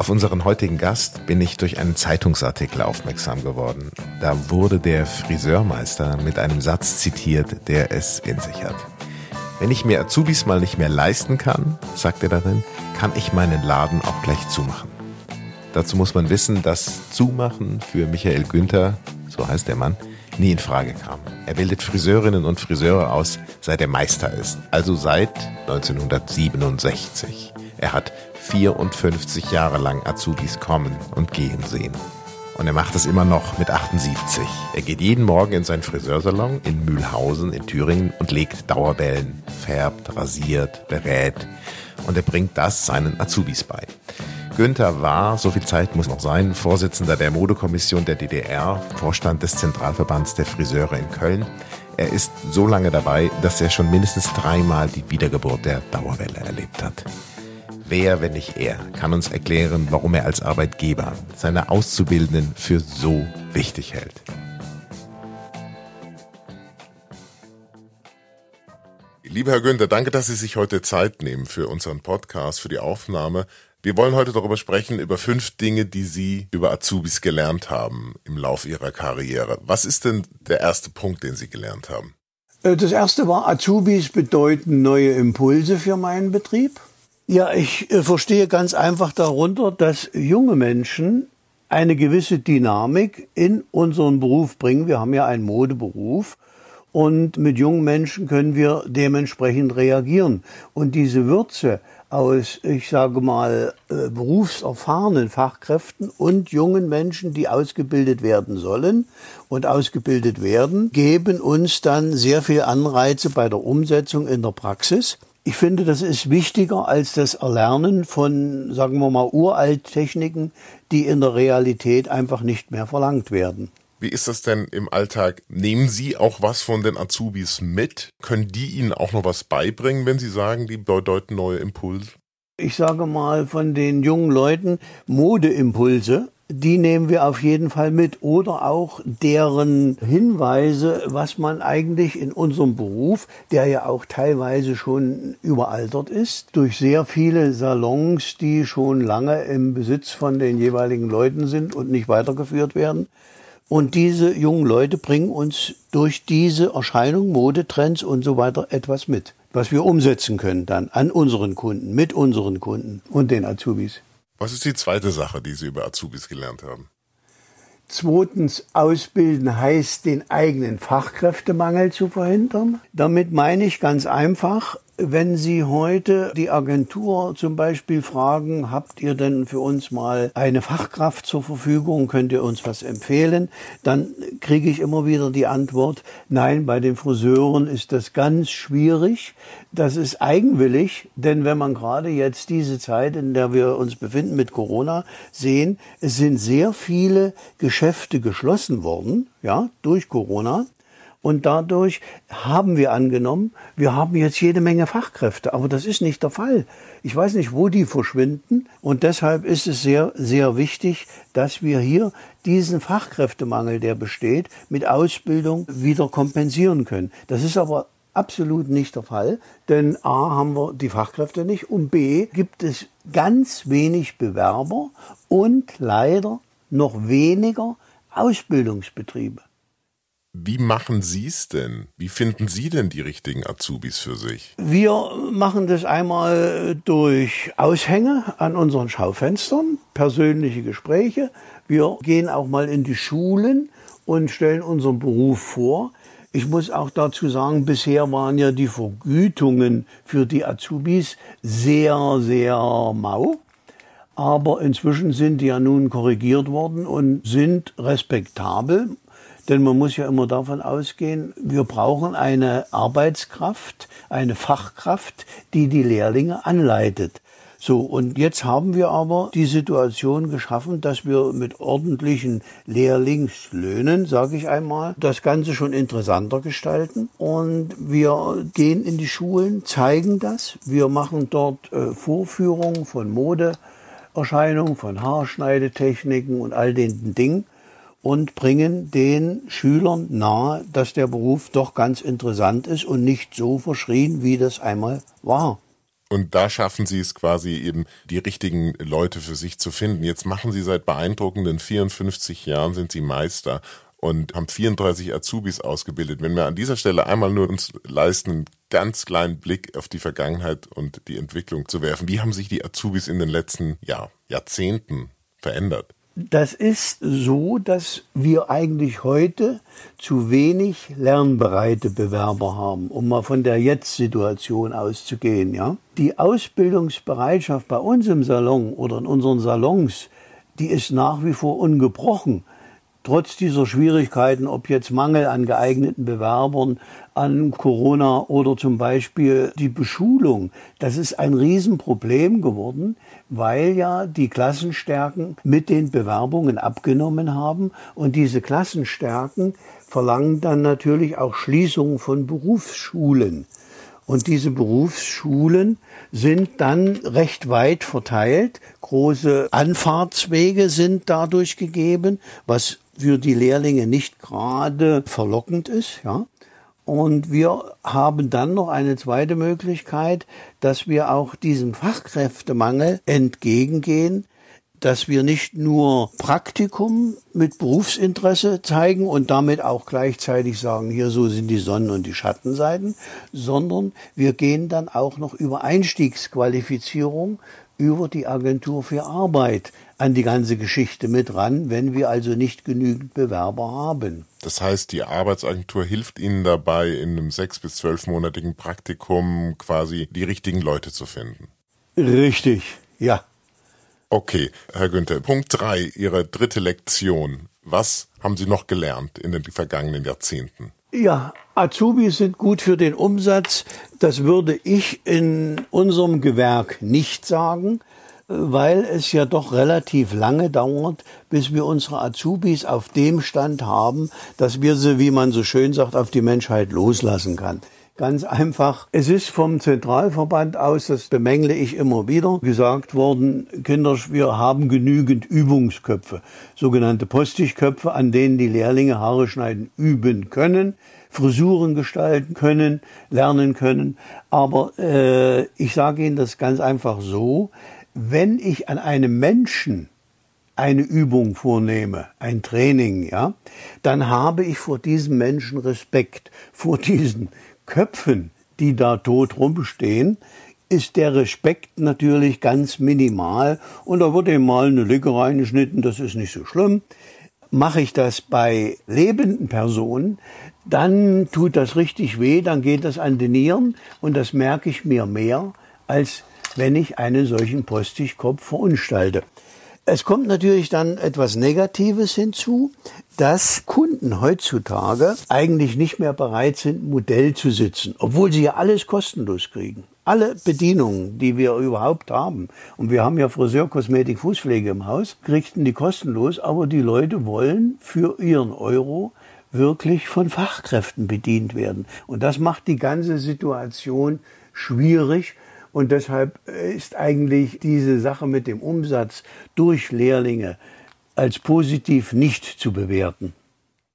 Auf unseren heutigen Gast bin ich durch einen Zeitungsartikel aufmerksam geworden. Da wurde der Friseurmeister mit einem Satz zitiert, der es in sich hat. Wenn ich mir Azubis mal nicht mehr leisten kann, sagt er darin, kann ich meinen Laden auch gleich zumachen. Dazu muss man wissen, dass Zumachen für Michael Günther, so heißt der Mann, nie in Frage kam. Er bildet Friseurinnen und Friseure aus, seit er Meister ist, also seit 1967. Er hat 54 Jahre lang Azubis kommen und gehen sehen. Und er macht es immer noch mit 78. Er geht jeden Morgen in seinen Friseursalon in Mühlhausen in Thüringen und legt Dauerbellen, färbt, rasiert, berät. Und er bringt das seinen Azubis bei. Günther war, so viel Zeit muss noch sein, Vorsitzender der Modekommission der DDR, Vorstand des Zentralverbands der Friseure in Köln. Er ist so lange dabei, dass er schon mindestens dreimal die Wiedergeburt der Dauerwelle erlebt hat. Wer, wenn nicht er, kann uns erklären, warum er als Arbeitgeber seine Auszubildenden für so wichtig hält? Lieber Herr Günther, danke, dass Sie sich heute Zeit nehmen für unseren Podcast, für die Aufnahme. Wir wollen heute darüber sprechen, über fünf Dinge, die Sie über Azubis gelernt haben im Lauf Ihrer Karriere. Was ist denn der erste Punkt, den Sie gelernt haben? Äh, das erste war, Azubis bedeuten neue Impulse für meinen Betrieb. Ja, ich äh, verstehe ganz einfach darunter, dass junge Menschen eine gewisse Dynamik in unseren Beruf bringen. Wir haben ja einen Modeberuf und mit jungen Menschen können wir dementsprechend reagieren. Und diese Würze aus, ich sage mal, äh, berufserfahrenen Fachkräften und jungen Menschen, die ausgebildet werden sollen und ausgebildet werden, geben uns dann sehr viel Anreize bei der Umsetzung in der Praxis. Ich finde, das ist wichtiger als das Erlernen von, sagen wir mal, Uralttechniken, die in der Realität einfach nicht mehr verlangt werden. Wie ist das denn im Alltag? Nehmen Sie auch was von den Azubis mit? Können die Ihnen auch noch was beibringen, wenn Sie sagen, die bedeuten neue Impulse? Ich sage mal von den jungen Leuten Modeimpulse die nehmen wir auf jeden Fall mit oder auch deren Hinweise, was man eigentlich in unserem Beruf, der ja auch teilweise schon überaltert ist, durch sehr viele Salons, die schon lange im Besitz von den jeweiligen Leuten sind und nicht weitergeführt werden. Und diese jungen Leute bringen uns durch diese Erscheinung, Modetrends und so weiter etwas mit, was wir umsetzen können dann an unseren Kunden, mit unseren Kunden und den Azubis. Was ist die zweite Sache, die Sie über Azubis gelernt haben? Zweitens, ausbilden heißt, den eigenen Fachkräftemangel zu verhindern. Damit meine ich ganz einfach, wenn Sie heute die Agentur zum Beispiel fragen, habt ihr denn für uns mal eine Fachkraft zur Verfügung, könnt ihr uns was empfehlen, dann kriege ich immer wieder die Antwort, nein, bei den Friseuren ist das ganz schwierig. Das ist eigenwillig, denn wenn man gerade jetzt diese Zeit, in der wir uns befinden mit Corona, sehen, es sind sehr viele Geschäfte geschlossen worden, ja, durch Corona. Und dadurch haben wir angenommen, wir haben jetzt jede Menge Fachkräfte. Aber das ist nicht der Fall. Ich weiß nicht, wo die verschwinden. Und deshalb ist es sehr, sehr wichtig, dass wir hier diesen Fachkräftemangel, der besteht, mit Ausbildung wieder kompensieren können. Das ist aber absolut nicht der Fall, denn A haben wir die Fachkräfte nicht und B gibt es ganz wenig Bewerber und leider noch weniger Ausbildungsbetriebe. Wie machen Sie es denn? Wie finden Sie denn die richtigen Azubis für sich? Wir machen das einmal durch Aushänge an unseren Schaufenstern, persönliche Gespräche. Wir gehen auch mal in die Schulen und stellen unseren Beruf vor. Ich muss auch dazu sagen, bisher waren ja die Vergütungen für die Azubis sehr, sehr mau. Aber inzwischen sind die ja nun korrigiert worden und sind respektabel. Denn man muss ja immer davon ausgehen, wir brauchen eine Arbeitskraft, eine Fachkraft, die die Lehrlinge anleitet. So, und jetzt haben wir aber die Situation geschaffen, dass wir mit ordentlichen Lehrlingslöhnen, sage ich einmal, das Ganze schon interessanter gestalten. Und wir gehen in die Schulen, zeigen das. Wir machen dort äh, Vorführungen von Modeerscheinungen, von Haarschneidetechniken und all den Dingen und bringen den Schülern nahe, dass der Beruf doch ganz interessant ist und nicht so verschrien, wie das einmal war. Und da schaffen Sie es quasi eben, die richtigen Leute für sich zu finden. Jetzt machen Sie seit beeindruckenden 54 Jahren, sind Sie Meister und haben 34 Azubis ausgebildet. Wenn wir an dieser Stelle einmal nur uns leisten, einen ganz kleinen Blick auf die Vergangenheit und die Entwicklung zu werfen. Wie haben sich die Azubis in den letzten ja, Jahrzehnten verändert? Das ist so, dass wir eigentlich heute zu wenig lernbereite Bewerber haben, um mal von der Jetzt-Situation auszugehen. Ja? Die Ausbildungsbereitschaft bei uns im Salon oder in unseren Salons, die ist nach wie vor ungebrochen trotz dieser Schwierigkeiten, ob jetzt Mangel an geeigneten Bewerbern, an Corona oder zum Beispiel die Beschulung, das ist ein Riesenproblem geworden, weil ja die Klassenstärken mit den Bewerbungen abgenommen haben und diese Klassenstärken verlangen dann natürlich auch Schließungen von Berufsschulen. Und diese Berufsschulen sind dann recht weit verteilt. Große Anfahrtswege sind dadurch gegeben, was für die Lehrlinge nicht gerade verlockend ist, ja. Und wir haben dann noch eine zweite Möglichkeit, dass wir auch diesem Fachkräftemangel entgegengehen, dass wir nicht nur Praktikum mit Berufsinteresse zeigen und damit auch gleichzeitig sagen, hier so sind die Sonnen- und die Schattenseiten, sondern wir gehen dann auch noch über Einstiegsqualifizierung über die Agentur für Arbeit an die ganze Geschichte mit ran, wenn wir also nicht genügend Bewerber haben. Das heißt, die Arbeitsagentur hilft Ihnen dabei, in einem sechs- bis zwölfmonatigen Praktikum quasi die richtigen Leute zu finden. Richtig, ja. Okay, Herr Günther, Punkt drei, Ihre dritte Lektion. Was haben Sie noch gelernt in den vergangenen Jahrzehnten? Ja, Azubis sind gut für den Umsatz. Das würde ich in unserem Gewerk nicht sagen, weil es ja doch relativ lange dauert, bis wir unsere Azubis auf dem Stand haben, dass wir sie, wie man so schön sagt, auf die Menschheit loslassen kann. Ganz einfach. Es ist vom Zentralverband aus, das bemängle ich immer wieder, gesagt worden, Kinder, wir haben genügend Übungsköpfe, sogenannte Postigköpfe, an denen die Lehrlinge Haare schneiden üben können. Frisuren gestalten können, lernen können. Aber äh, ich sage Ihnen das ganz einfach so, wenn ich an einem Menschen eine Übung vornehme, ein Training, ja, dann habe ich vor diesem Menschen Respekt, vor diesen Köpfen, die da tot rumstehen, ist der Respekt natürlich ganz minimal und da wird eben mal eine Lücke reingeschnitten, das ist nicht so schlimm. Mache ich das bei lebenden Personen, dann tut das richtig weh, dann geht das an die Nieren und das merke ich mir mehr, als wenn ich einen solchen Postigkopf verunstalte. Es kommt natürlich dann etwas Negatives hinzu, dass Kunden heutzutage eigentlich nicht mehr bereit sind, Modell zu sitzen, obwohl sie ja alles kostenlos kriegen. Alle Bedienungen, die wir überhaupt haben, und wir haben ja Friseur, Kosmetik, Fußpflege im Haus, kriegten die kostenlos, aber die Leute wollen für ihren Euro wirklich von Fachkräften bedient werden. Und das macht die ganze Situation schwierig und deshalb ist eigentlich diese Sache mit dem Umsatz durch Lehrlinge als positiv nicht zu bewerten.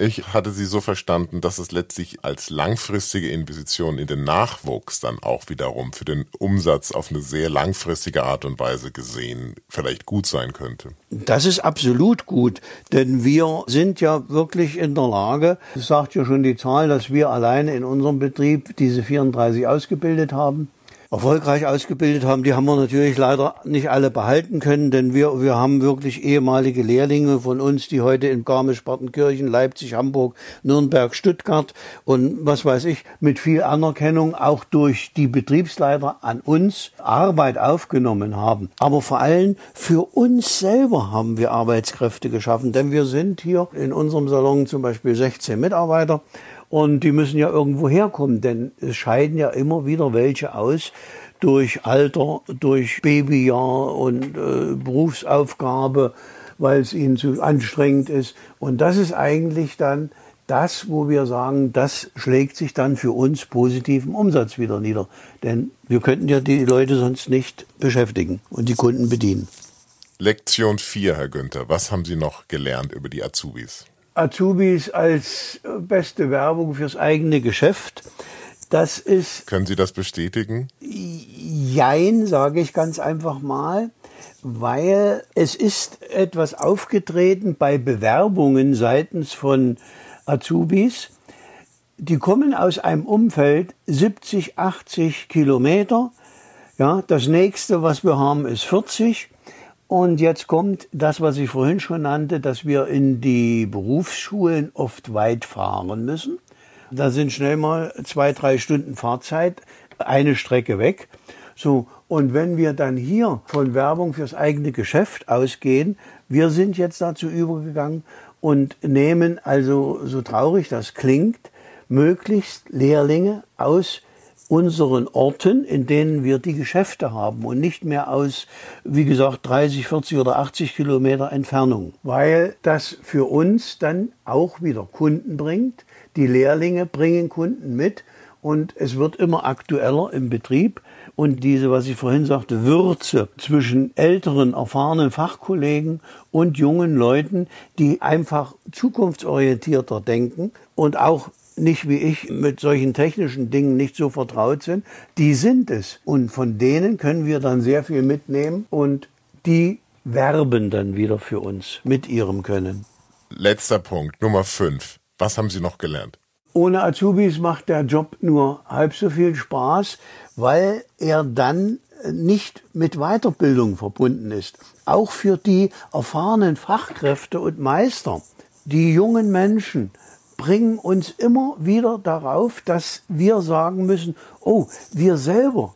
Ich hatte Sie so verstanden, dass es letztlich als langfristige Investition in den Nachwuchs dann auch wiederum für den Umsatz auf eine sehr langfristige Art und Weise gesehen vielleicht gut sein könnte. Das ist absolut gut, denn wir sind ja wirklich in der Lage, das sagt ja schon die Zahl, dass wir alleine in unserem Betrieb diese 34 ausgebildet haben erfolgreich ausgebildet haben, die haben wir natürlich leider nicht alle behalten können, denn wir, wir haben wirklich ehemalige Lehrlinge von uns, die heute in Garmisch-Partenkirchen, Leipzig, Hamburg, Nürnberg, Stuttgart und was weiß ich, mit viel Anerkennung auch durch die Betriebsleiter an uns Arbeit aufgenommen haben. Aber vor allem für uns selber haben wir Arbeitskräfte geschaffen, denn wir sind hier in unserem Salon zum Beispiel 16 Mitarbeiter und die müssen ja irgendwo herkommen, denn es scheiden ja immer wieder welche aus durch Alter, durch Babyjahr und äh, Berufsaufgabe, weil es ihnen zu anstrengend ist. Und das ist eigentlich dann das, wo wir sagen, das schlägt sich dann für uns positiv im Umsatz wieder nieder. Denn wir könnten ja die Leute sonst nicht beschäftigen und die Kunden bedienen. Lektion 4, Herr Günther. Was haben Sie noch gelernt über die Azubis? Azubis als beste Werbung fürs eigene Geschäft. Das ist. Können Sie das bestätigen? Jein, sage ich ganz einfach mal, weil es ist etwas aufgetreten bei Bewerbungen seitens von Azubis. Die kommen aus einem Umfeld 70, 80 Kilometer. Ja, das nächste, was wir haben, ist 40. Und jetzt kommt das, was ich vorhin schon nannte, dass wir in die Berufsschulen oft weit fahren müssen. Da sind schnell mal zwei, drei Stunden Fahrzeit, eine Strecke weg. So, und wenn wir dann hier von Werbung fürs eigene Geschäft ausgehen, wir sind jetzt dazu übergegangen und nehmen also, so traurig das klingt, möglichst Lehrlinge aus unseren Orten, in denen wir die Geschäfte haben und nicht mehr aus, wie gesagt, 30, 40 oder 80 Kilometer Entfernung, weil das für uns dann auch wieder Kunden bringt. Die Lehrlinge bringen Kunden mit und es wird immer aktueller im Betrieb. Und diese, was ich vorhin sagte, Würze zwischen älteren, erfahrenen Fachkollegen und jungen Leuten, die einfach zukunftsorientierter denken und auch nicht wie ich mit solchen technischen Dingen nicht so vertraut sind, die sind es. Und von denen können wir dann sehr viel mitnehmen und die werben dann wieder für uns mit ihrem Können. Letzter Punkt, Nummer 5. Was haben Sie noch gelernt? Ohne Azubis macht der Job nur halb so viel Spaß, weil er dann nicht mit Weiterbildung verbunden ist. Auch für die erfahrenen Fachkräfte und Meister, die jungen Menschen, bringen uns immer wieder darauf, dass wir sagen müssen, oh, wir selber,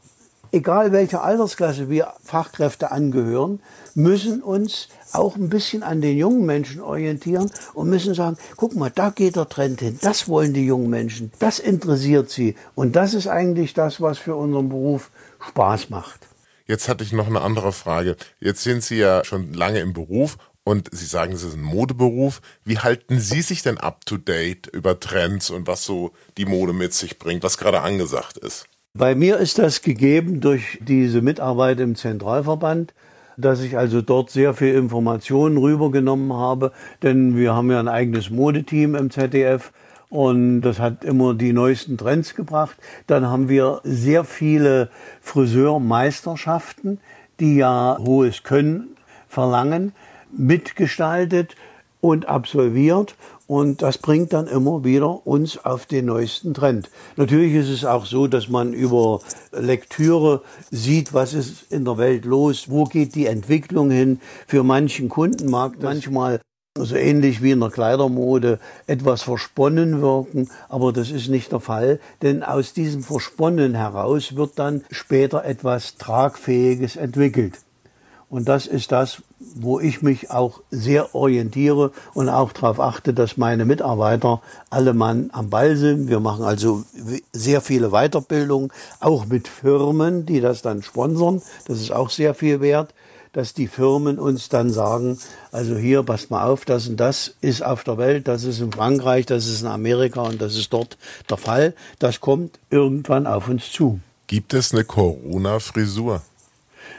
egal welcher Altersklasse wir Fachkräfte angehören, müssen uns auch ein bisschen an den jungen Menschen orientieren und müssen sagen, guck mal, da geht der Trend hin, das wollen die jungen Menschen, das interessiert sie und das ist eigentlich das, was für unseren Beruf Spaß macht. Jetzt hatte ich noch eine andere Frage. Jetzt sind Sie ja schon lange im Beruf und Sie sagen, es ist ein Modeberuf. Wie halten Sie sich denn up to date über Trends und was so die Mode mit sich bringt, was gerade angesagt ist? Bei mir ist das gegeben durch diese Mitarbeit im Zentralverband, dass ich also dort sehr viel Informationen rübergenommen habe, denn wir haben ja ein eigenes Modeteam im ZDF und das hat immer die neuesten Trends gebracht. Dann haben wir sehr viele Friseurmeisterschaften, die ja hohes Können verlangen mitgestaltet und absolviert. Und das bringt dann immer wieder uns auf den neuesten Trend. Natürlich ist es auch so, dass man über Lektüre sieht, was ist in der Welt los, wo geht die Entwicklung hin. Für manchen Kunden mag das manchmal so ähnlich wie in der Kleidermode etwas versponnen wirken, aber das ist nicht der Fall, denn aus diesem Versponnen heraus wird dann später etwas Tragfähiges entwickelt. Und das ist das, wo ich mich auch sehr orientiere und auch darauf achte, dass meine Mitarbeiter alle Mann am Ball sind. Wir machen also sehr viele Weiterbildungen, auch mit Firmen, die das dann sponsern. Das ist auch sehr viel wert, dass die Firmen uns dann sagen, also hier, passt mal auf, das und das ist auf der Welt, das ist in Frankreich, das ist in Amerika und das ist dort der Fall. Das kommt irgendwann auf uns zu. Gibt es eine Corona-Frisur?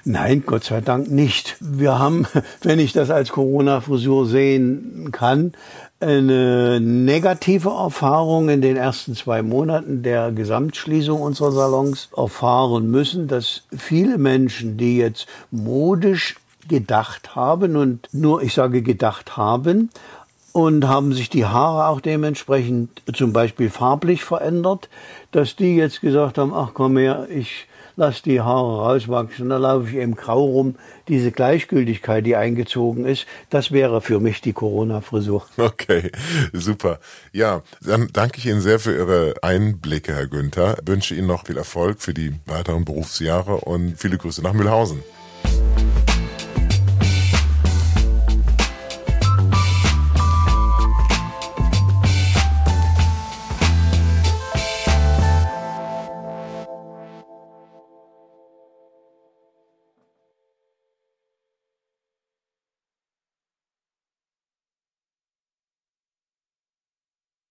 Nein, Gott sei Dank nicht. Wir haben, wenn ich das als Corona-Frisur sehen kann, eine negative Erfahrung in den ersten zwei Monaten der Gesamtschließung unserer Salons erfahren müssen, dass viele Menschen, die jetzt modisch gedacht haben und nur, ich sage gedacht haben, und haben sich die Haare auch dementsprechend zum Beispiel farblich verändert, dass die jetzt gesagt haben, ach komm her, ich lass die Haare rauswachsen, dann laufe ich eben grau rum. Diese Gleichgültigkeit, die eingezogen ist, das wäre für mich die Corona-Frisur. Okay, super. Ja, dann danke ich Ihnen sehr für Ihre Einblicke, Herr Günther. wünsche Ihnen noch viel Erfolg für die weiteren Berufsjahre und viele Grüße nach Mühlhausen.